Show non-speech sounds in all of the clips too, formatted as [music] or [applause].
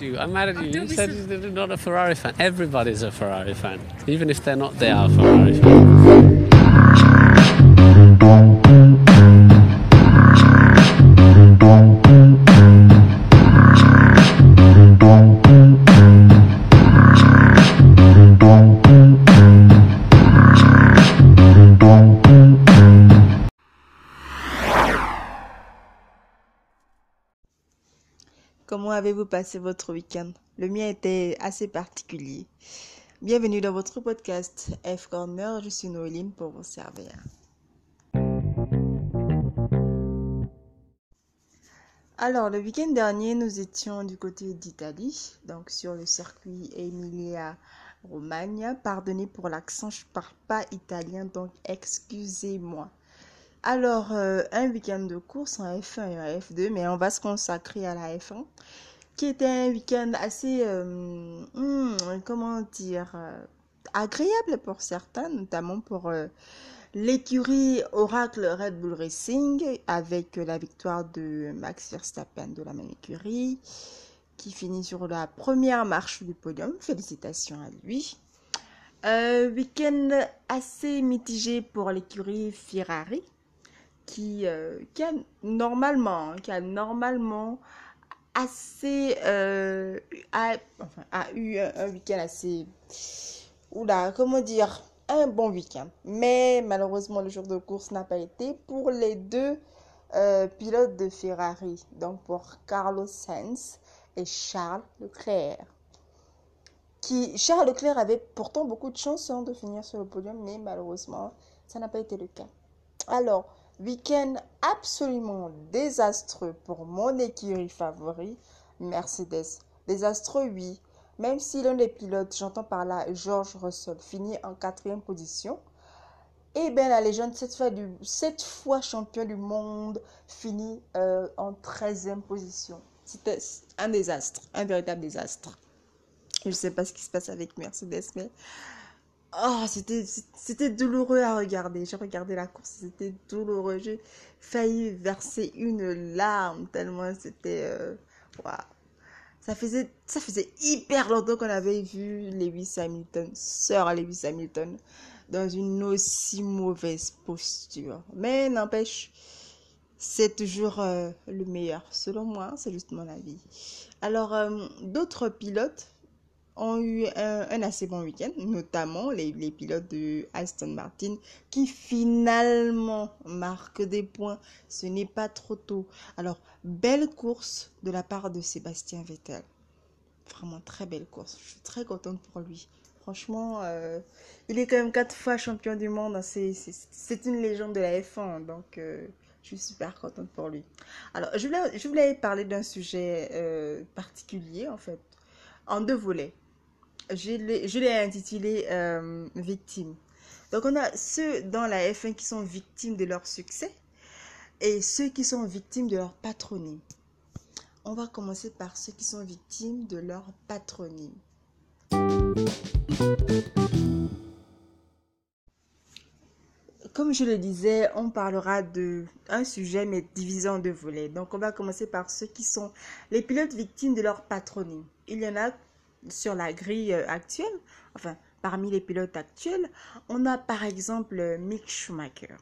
I'm mad at you. You said you're not a Ferrari fan. Everybody's a Ferrari fan. Even if they're not, they are Ferrari fans. Avez-vous passé votre week-end? Le mien était assez particulier. Bienvenue dans votre podcast F Corner, je suis Noéline pour vous servir. Alors, le week-end dernier, nous étions du côté d'Italie, donc sur le circuit Emilia Romagna. Pardonnez pour l'accent, je ne parle pas italien, donc excusez-moi. Alors, euh, un week-end de course en F1 et en F2, mais on va se consacrer à la F1, qui était un week-end assez, euh, hmm, euh, agréable pour certains, notamment pour euh, l'écurie Oracle Red Bull Racing, avec la victoire de Max Verstappen de la même écurie, qui finit sur la première marche du podium. Félicitations à lui. Week-end assez mitigé pour l'écurie Ferrari qui, a normalement, qui a normalement assez, euh, a, eu un, un week-end assez, oula, comment dire, un bon week-end. Mais malheureusement, le jour de course n'a pas été pour les deux euh, pilotes de Ferrari, donc pour Carlos Sainz et Charles Leclerc. Qui, Charles Leclerc avait pourtant beaucoup de chance hein, de finir sur le podium, mais malheureusement, ça n'a pas été le cas. Alors, Week-end absolument désastreux pour mon écurie favori, Mercedes. Désastreux, oui. Même si l'un des pilotes, j'entends par là George Russell, finit en quatrième position, eh bien la légende, cette fois, champion du monde, finit euh, en treizième position. C'était un désastre, un véritable désastre. Je ne sais pas ce qui se passe avec Mercedes, mais Oh, c'était, douloureux à regarder. J'ai regardé la course, c'était douloureux. J'ai failli verser une larme tellement c'était. Euh, waouh. Ça faisait, ça faisait hyper longtemps qu'on avait vu Lewis Hamilton, Sir Lewis Hamilton, dans une aussi mauvaise posture. Mais n'empêche, c'est toujours euh, le meilleur. Selon moi, c'est juste mon avis. Alors, euh, d'autres pilotes ont eu un, un assez bon week-end, notamment les, pilotes de Aston Martin qui finalement marquent des points. Ce n'est pas trop tôt. Alors, belle course de la part de Sébastien Vettel. Vraiment très belle course. Je suis très contente pour lui. Franchement, euh, il est quand même quatre fois champion du monde. C'est une légende de la F1. Donc, euh, je suis super contente pour lui. Alors, je voulais, parler d'un sujet euh, particulier, en fait, en deux volets je l'ai intitulé euh, Victime. Donc on a ceux dans la F1 qui sont victimes de leur succès et ceux qui sont victimes de leur patronyme. On va commencer par ceux qui sont victimes de leur patronyme. Comme je le disais, on parlera de un sujet mais divisé en deux volets. Donc on va commencer par ceux qui sont les pilotes victimes de leur patronyme. Il y en a sur la grille actuelle, enfin parmi les pilotes actuels, on a par exemple Mick Schumacher.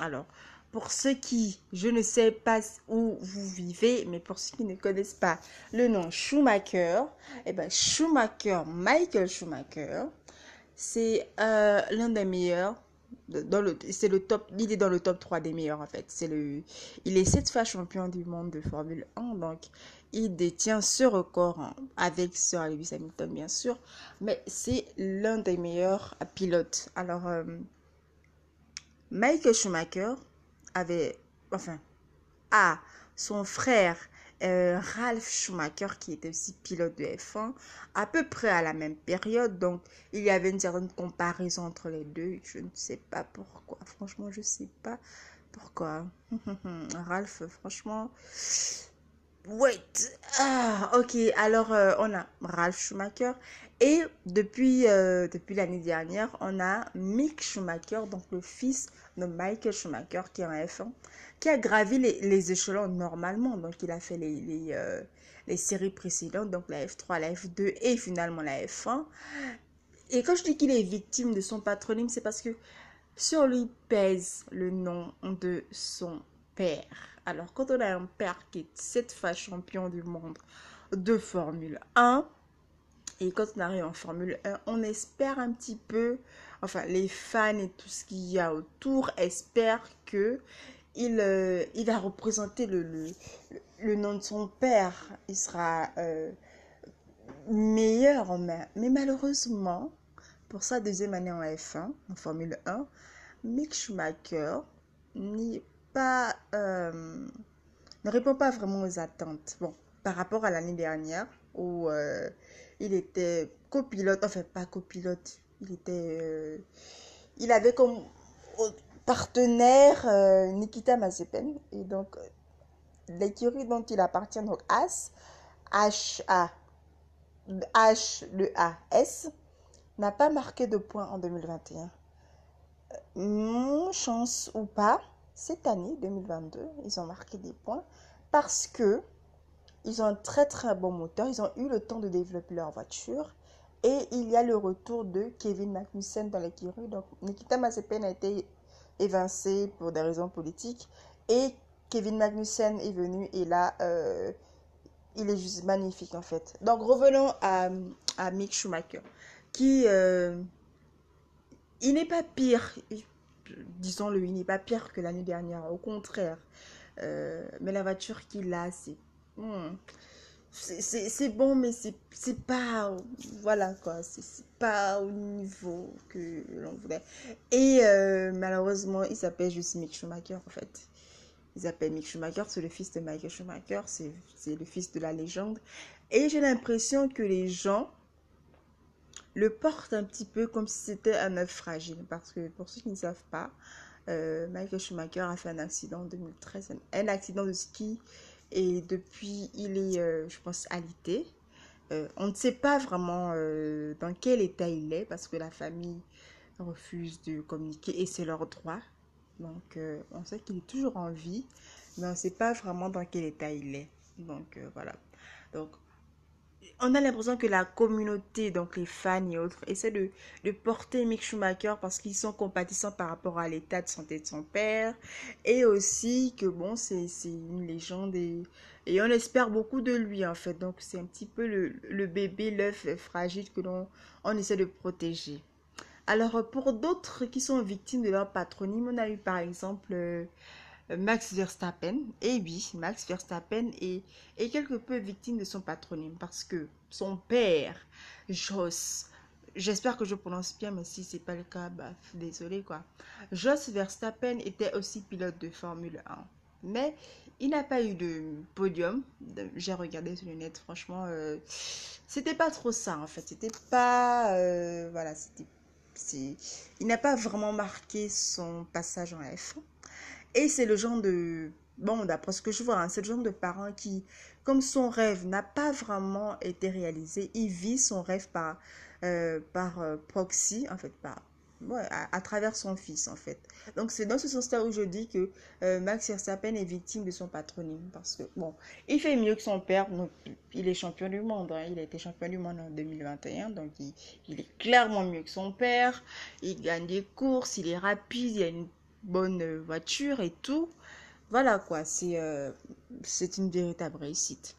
Alors, pour ceux qui, je ne sais pas où vous vivez, mais pour ceux qui ne connaissent pas le nom Schumacher, eh ben Schumacher, Michael Schumacher, c'est euh, l'un des meilleurs. Dans le, c'est le top, il est dans le top 3 des meilleurs en fait. C'est le, il est sept fois champion du monde de Formule 1, donc il détient ce record avec Sir Lewis Hamilton, bien sûr, mais c'est l'un des meilleurs pilotes. Alors, euh, Michael Schumacher avait, enfin, a son frère euh, Ralph Schumacher, qui était aussi pilote de F1, à peu près à la même période. Donc, il y avait une certaine comparaison entre les deux. Je ne sais pas pourquoi. Franchement, je ne sais pas pourquoi. [laughs] Ralph, franchement, Wait. Ah, ok. Alors, euh, on a Ralph Schumacher. Et depuis, euh, depuis l'année dernière, on a Mick Schumacher, donc le fils de Michael Schumacher, qui est en F1, qui a gravi les, échelons normalement. Donc, il a fait les, les, euh, séries précédentes, donc la F3, la F2 et finalement la F1. Et quand je dis qu'il est victime de son patronyme, c'est parce que sur lui pèse le nom de son père. Alors, quand on a un père qui est cette fois champion du monde de Formule 1, et quand on arrive en Formule 1, on espère un petit peu, enfin, les fans et tout ce qu'il y a autour espèrent que il, euh, il va représenter le, nom de son père. Il sera euh, meilleur, mais, mais malheureusement, pour sa deuxième année en F1, en Formule 1, Mick Schumacher euh, ne répond pas vraiment aux attentes. Bon, par rapport à l'année dernière où euh, il était copilote, enfin pas copilote, il était, euh, il avait comme partenaire Nikita Mazepin et donc l'écurie dont il appartient donc As, H A H le A S n'a pas marqué de points en 2021. Mon chance ou pas, cette année 2022, ils ont marqué des points parce que ils ont un très très bon moteur, ils ont eu le temps de développer leur voiture et il y a le retour de Kevin Magnussen dans l'écurie. Donc Nikita Mazepin a été évincé pour des raisons politiques et Kevin Magnussen est venu et là euh, il est juste magnifique en fait. Donc revenons à, Mick Schumacher qui euh, il n'est pas pire disons-le, il n'est pas pire que l'année dernière, au contraire. Euh, mais la voiture qu'il a, c'est. C'est bon, mais c'est pas. Voilà quoi, c'est pas au niveau que l'on voulait. Et euh, malheureusement, il s'appelle juste Mick Schumacher en fait. Il s'appelle Mick Schumacher, c'est le fils de Michael Schumacher, c'est le fils de la légende. Et j'ai l'impression que les gens le porte un petit peu comme si c'était un œuf fragile. Parce que pour ceux qui ne savent pas, euh, Michael Schumacher a fait un accident en 2013, un, accident de ski. Et depuis, il est, euh, je pense, alité. Euh, on ne sait pas vraiment dans quel état il est parce que la famille refuse de communiquer et c'est leur droit. Donc, on sait qu'il est toujours en vie, mais on ne sait pas vraiment dans quel état il est. Donc, voilà. Donc, on a l'impression que la communauté, donc les fans et autres, essaient de, de porter Mick Schumacher parce qu'ils sont compatissants par rapport à l'état de santé de son père. Et aussi que bon, c'est une légende et, et, on espère beaucoup de lui en fait. Donc c'est un petit peu le, le bébé, l'œuf fragile que l'on on essaie de protéger. Alors pour d'autres qui sont victimes de leur patronyme, on a eu par exemple... Euh, Max Verstappen. Et oui, Max Verstappen est, quelque peu victime de son patronyme parce que son père, Jos, j'espère que je prononce bien, mais si c'est pas le cas, bah, désolé quoi. Jos Verstappen était aussi pilote de Formule 1. Mais il n'a pas eu de podium. J'ai regardé sur le net, franchement, euh, c'était pas trop ça en fait. C'était pas. Euh, voilà, c'était. Il n'a pas vraiment marqué son passage en F1. Et c'est le genre de... Bon, d'après ce que je vois, hein, c'est le genre de parent qui, comme son rêve n'a pas vraiment été réalisé, il vit son rêve par, euh, par euh, proxy, en fait, par, à, travers son fils, en fait. Donc, c'est dans ce sens-là où je dis que euh, Max Verstappen est victime de son patronyme. Parce que, bon, il fait mieux que son père. Donc, il est champion du monde. Hein, il a été champion du monde en 2021. Donc, il, il est clairement mieux que son père. Il gagne des courses. Il est rapide. Il a une bonne voiture et tout. Voilà quoi, c'est euh, c'est une véritable réussite.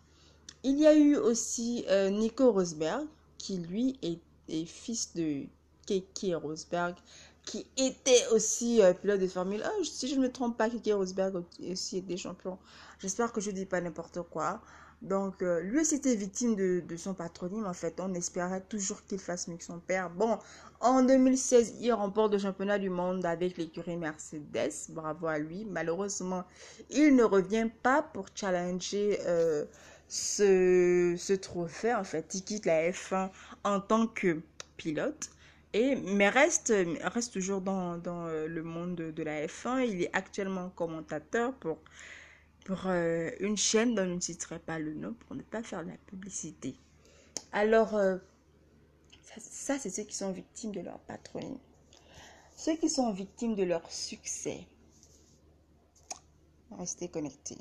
Il y a eu aussi euh, Nico Rosberg, qui lui est, fils de Keke Rosberg, qui était aussi euh, pilote de Formule 1. Si je ne me trompe pas, Keke Rosberg aussi était champion. J'espère que je ne dis pas n'importe quoi. Donc, euh, lui aussi était victime de, son patronyme. En fait, on espérait toujours qu'il fasse mieux que son père. Bon, en 2016, il remporte le championnat du monde avec l'écurie Mercedes. Bravo à lui. Malheureusement, il ne revient pas pour challenger euh, ce, trophée. En fait, il quitte la F1 en tant que pilote. Et, mais reste, reste toujours dans, euh, le monde de, de la F1. Il est actuellement commentateur pour pour euh, une chaîne dont je ne citerai pas le nom pour ne pas faire de la publicité. Alors, euh, ça, c'est ceux qui sont victimes de leur patronyme. Ceux qui sont victimes de leur succès. Restez connectés.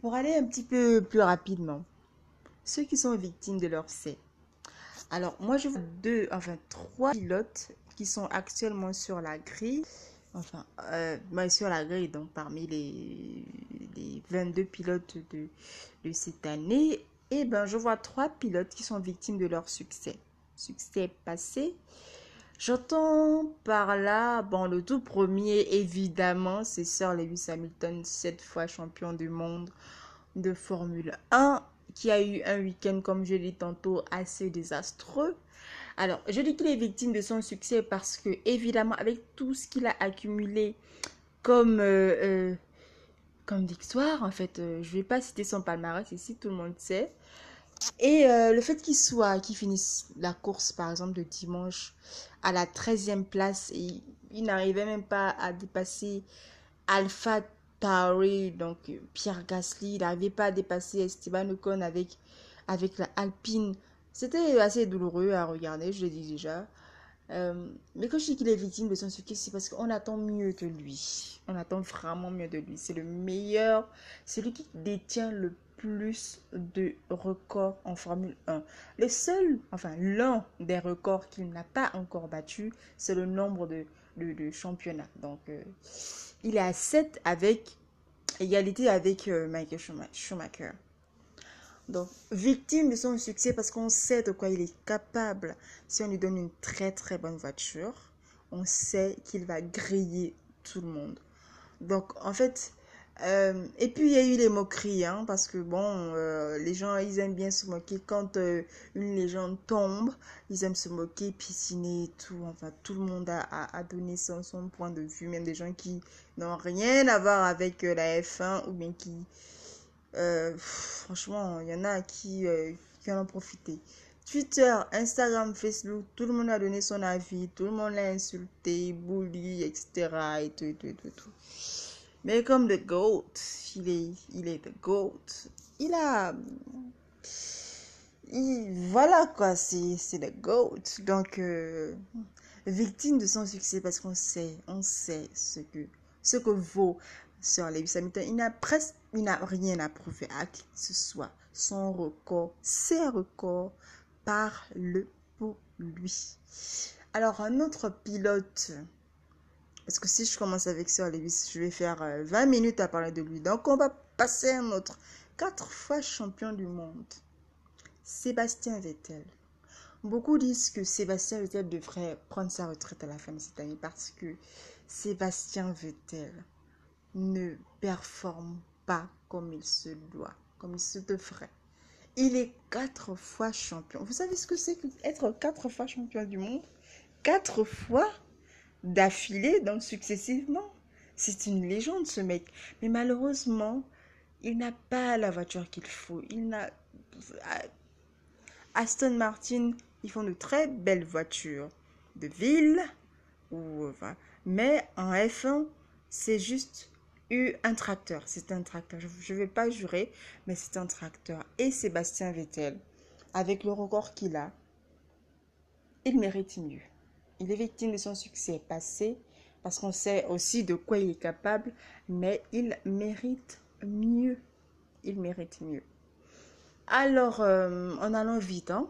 Pour aller un petit peu plus rapidement, ceux qui sont victimes de leur C. Alors, moi, je vois deux, enfin, trois pilotes qui sont actuellement sur la grille. Enfin, euh, sur la grille, donc parmi les, les 22 pilotes de, cette année. Et ben, je vois trois pilotes qui sont victimes de leur succès. Succès passé. J'entends par là, bon, le tout premier, évidemment, c'est Sir Lewis Hamilton, sept fois champion du monde de Formule 1 qui a eu un week-end, comme je l'ai tantôt, assez désastreux. Alors, je dis qu'il est victime de son succès parce que, évidemment, avec tout ce qu'il a accumulé comme, euh, euh, victoire, en fait, euh, je ne vais pas citer son palmarès ici, tout le monde sait. Et le fait qu'il soit, qu'il finisse la course, par exemple, de dimanche à la 13e place, et il n'arrivait même pas à dépasser Alpha Tauri, donc Pierre Gasly, il n'arrivait pas à dépasser Esteban Ocon avec la Alpine. C'était assez douloureux à regarder, je l'ai dit déjà. Euh, mais quand je dis qu'il est victime de son succès, c'est parce qu'on attend mieux que lui. On attend vraiment mieux de lui. C'est le meilleur, c'est qui détient le plus de records en Formule 1. Le seul, enfin l'un des records qu'il n'a pas encore battu, c'est le nombre de, de, championnats. Donc, euh, il est à 7 avec égalité avec euh, Michael Schumacher. Donc, victime de son succès parce qu'on sait de quoi il est capable. Si on lui donne une très très bonne voiture, on sait qu'il va griller tout le monde. Donc, en fait, euh, et puis il y a eu les moqueries, hein, parce que bon, euh, les gens ils aiment bien se moquer quand euh, une légende tombe, ils aiment se moquer, pisciner et tout. Enfin, tout le monde a, donné son, son, point de vue, même des gens qui n'ont rien à voir avec la F1 ou bien qui, franchement, il y en a qui, qui en ont profité. Twitter, Instagram, Facebook, tout le monde a donné son avis, tout le monde l'a insulté, bully, etc. et tout, et tout, et tout. Mais comme le GOAT, il est, il est the GOAT. Il a. voilà quoi, c'est le GOAT. Donc, euh, victime de son succès parce qu'on sait, on sait ce que, ce que vaut Sir Lewis Hamilton. Il n'a presque il n'a rien à prouver à qui que ce soit. Son record, ses records parlent pour lui. Alors, un autre pilote parce que si je commence avec Sir Lewis, je vais faire 20 euh, minutes à parler de lui. Donc, on va passer à un autre. Quatre fois champion du monde. Sébastien Vettel. Beaucoup disent que Sébastien Vettel devrait prendre sa retraite à la fin de cette année parce que Sébastien Vettel ne performe pas comme il se doit, comme il se devrait. Il est quatre fois champion. Vous savez ce que c'est qu'être quatre fois champion du monde? Quatre fois d'affilée, donc successivement. C'est une légende ce mec. Mais malheureusement, il n'a pas la voiture qu'il faut. Il n'a Aston Martin, ils font de très belles voitures de ville ou mais en F1, c'est juste eu un tracteur. C'est un tracteur. Je ne vais pas jurer, mais c'est un tracteur. Et Sébastien Vettel, avec le record qu'il a, il mérite mieux. Il est victime de son succès passé parce qu'on sait aussi de quoi il est capable, mais il mérite mieux. Il mérite mieux. Alors, euh, en allant vite, hein,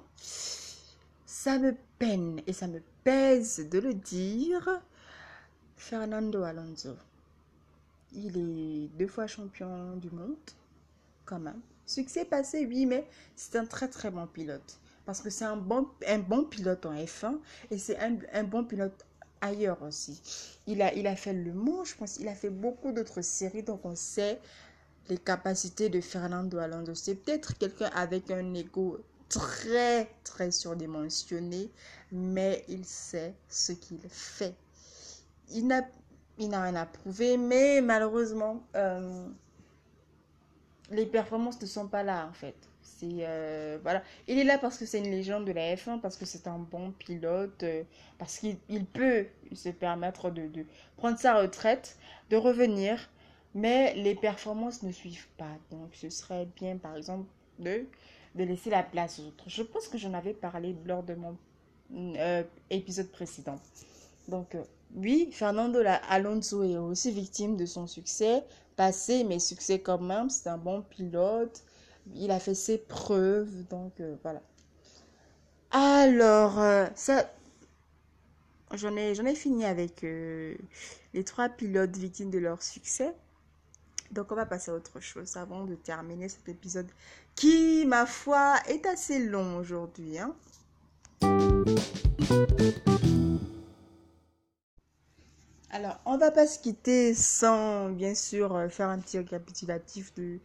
ça me peine et ça me pèse de le dire. Fernando Alonso. Il est deux fois champion du monde, quand même. Succès passé, oui, mais c'est un très très bon pilote parce que c'est un bon, un bon pilote en F1 et c'est un, un, bon pilote ailleurs aussi. Il a, il a fait Le Mans, je pense, il a fait beaucoup d'autres séries, donc on sait les capacités de Fernando Alonso. C'est peut-être quelqu'un avec un ego très, très surdimensionné, mais il sait ce qu'il fait. Il n'a, il n'a rien à prouver, mais malheureusement, euh, les performances ne sont pas là en fait. Euh, voilà, il est là parce que c'est une légende de la F1, parce que c'est un bon pilote, euh, parce qu'il peut se permettre de, prendre sa retraite, de revenir, mais les performances ne suivent pas. Donc, ce serait bien, par exemple, de, de laisser la place aux autres. Je pense que j'en avais parlé lors de mon épisode précédent. Donc, oui, Fernando Alonso est aussi victime de son succès passé, mais succès quand même. C'est un bon pilote. Il a fait ses preuves, donc euh, voilà. Alors, euh, ça, j'en ai, j'en ai fini avec euh, les trois pilotes victimes de leur succès. Donc, on va passer à autre chose avant de terminer cet épisode qui, ma foi, est assez long aujourd'hui. Hein. Alors, on va pas se quitter sans, bien sûr, euh, faire un petit récapitulatif du,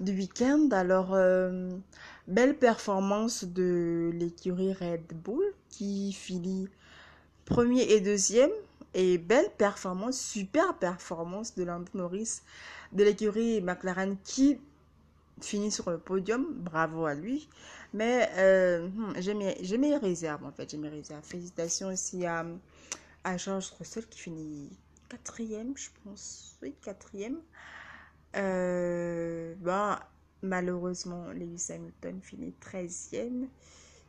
du week-end. Alors, euh, belle performance de l'écurie Red Bull qui finit premier et deuxième. Et belle performance, super performance de Lando Norris de l'écurie McLaren qui finit sur le podium. Bravo à lui. Mais euh, hmm, j'ai mes, mes réserves en fait. J'ai mes réserves. Félicitations aussi à, à George Russell qui finit quatrième, je pense. Oui, quatrième. Euh, ben, malheureusement, Lewis Hamilton finit 13e.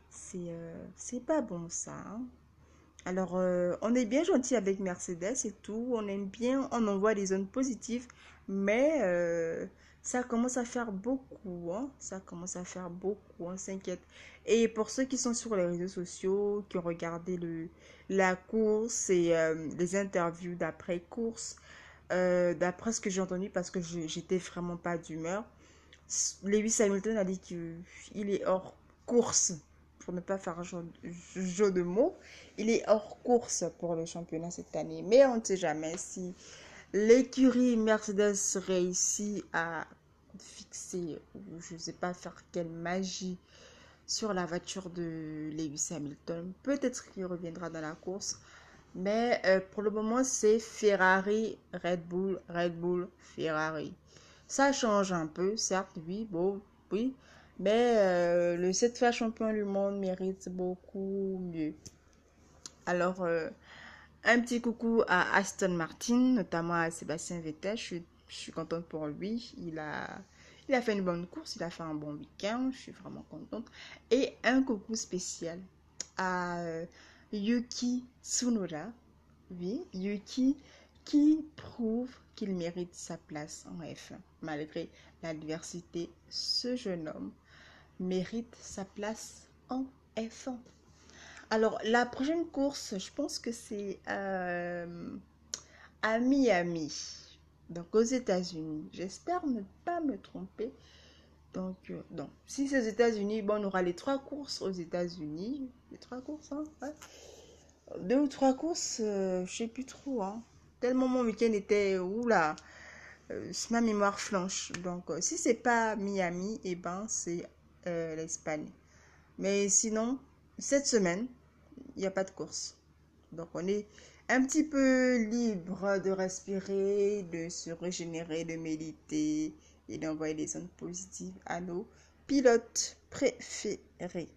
C'est euh, pas bon ça. hein. Alors, euh, on est bien gentil avec Mercedes et tout. On aime bien, on envoie des zones positives. Mais ça commence à faire beaucoup. Hein. Ça commence à faire beaucoup, on s'inquiète. Et pour ceux qui sont sur les réseaux sociaux, qui ont regardé le, la course et euh, les interviews d'après course, euh, d'après ce que j'ai entendu, parce que j'étais vraiment pas d'humeur, Lewis Hamilton a dit qu'il est hors course, pour ne pas faire jeu, jeu de mots, il est hors course pour le championnat cette année. Mais on ne sait jamais si l'écurie Mercedes réussit à fixer, je ne sais pas, faire quelle magie sur la voiture de Lewis Hamilton. Peut-être qu'il reviendra dans la course. Mais euh, pour le moment, c'est Ferrari, Red Bull, Red Bull, Ferrari. Ça change un peu, certes, oui, bon, oui. Mais euh, le 7 fois champion du monde mérite beaucoup mieux. Alors, euh, un petit coucou à Aston Martin, notamment à Sébastien Vettel. Je suis, contente pour lui. Il a, il a fait une bonne course, il a fait un bon week-end. Je suis vraiment contente. Et un coucou spécial à euh, Yuki Tsunoda. Oui, Yuki qui prouve qu'il mérite sa place en F1. Malgré l'adversité, ce jeune homme mérite sa place en F1. Alors, la prochaine course, je pense que c'est euh, à Miami, donc aux États-Unis. J'espère ne pas me tromper. Donc, euh, donc si c'est aux États-Unis, bon, on aura les trois courses aux États-Unis. Les trois courses, hein. Deux ou trois courses, euh, je sais plus trop, hein. Tellement mon week-end était, oula, euh, ma mémoire flanche. Donc, euh, si c'est pas Miami, eh ben, c'est euh, l'Espagne. Mais sinon, cette semaine, il n'y a pas de course. Donc, on est un petit peu libre de respirer, de se régénérer, de méditer et d'envoyer des ondes positives à nos pilotes préférés.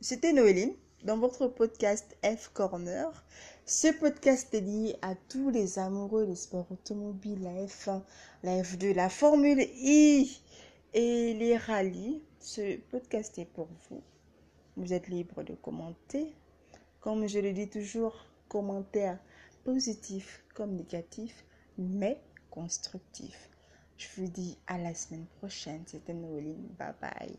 C'était Noéline dans votre podcast F Corner. Ce podcast est lié à tous les amoureux des sports automobiles, la F1, la F2, la Formule I et les rallyes. Ce podcast est pour vous. Vous êtes libre de commenter. Comme je le dis toujours, commentaires positifs comme négatifs, mais constructifs. Je vous dis à la semaine prochaine. C'était Noéline. Bye bye.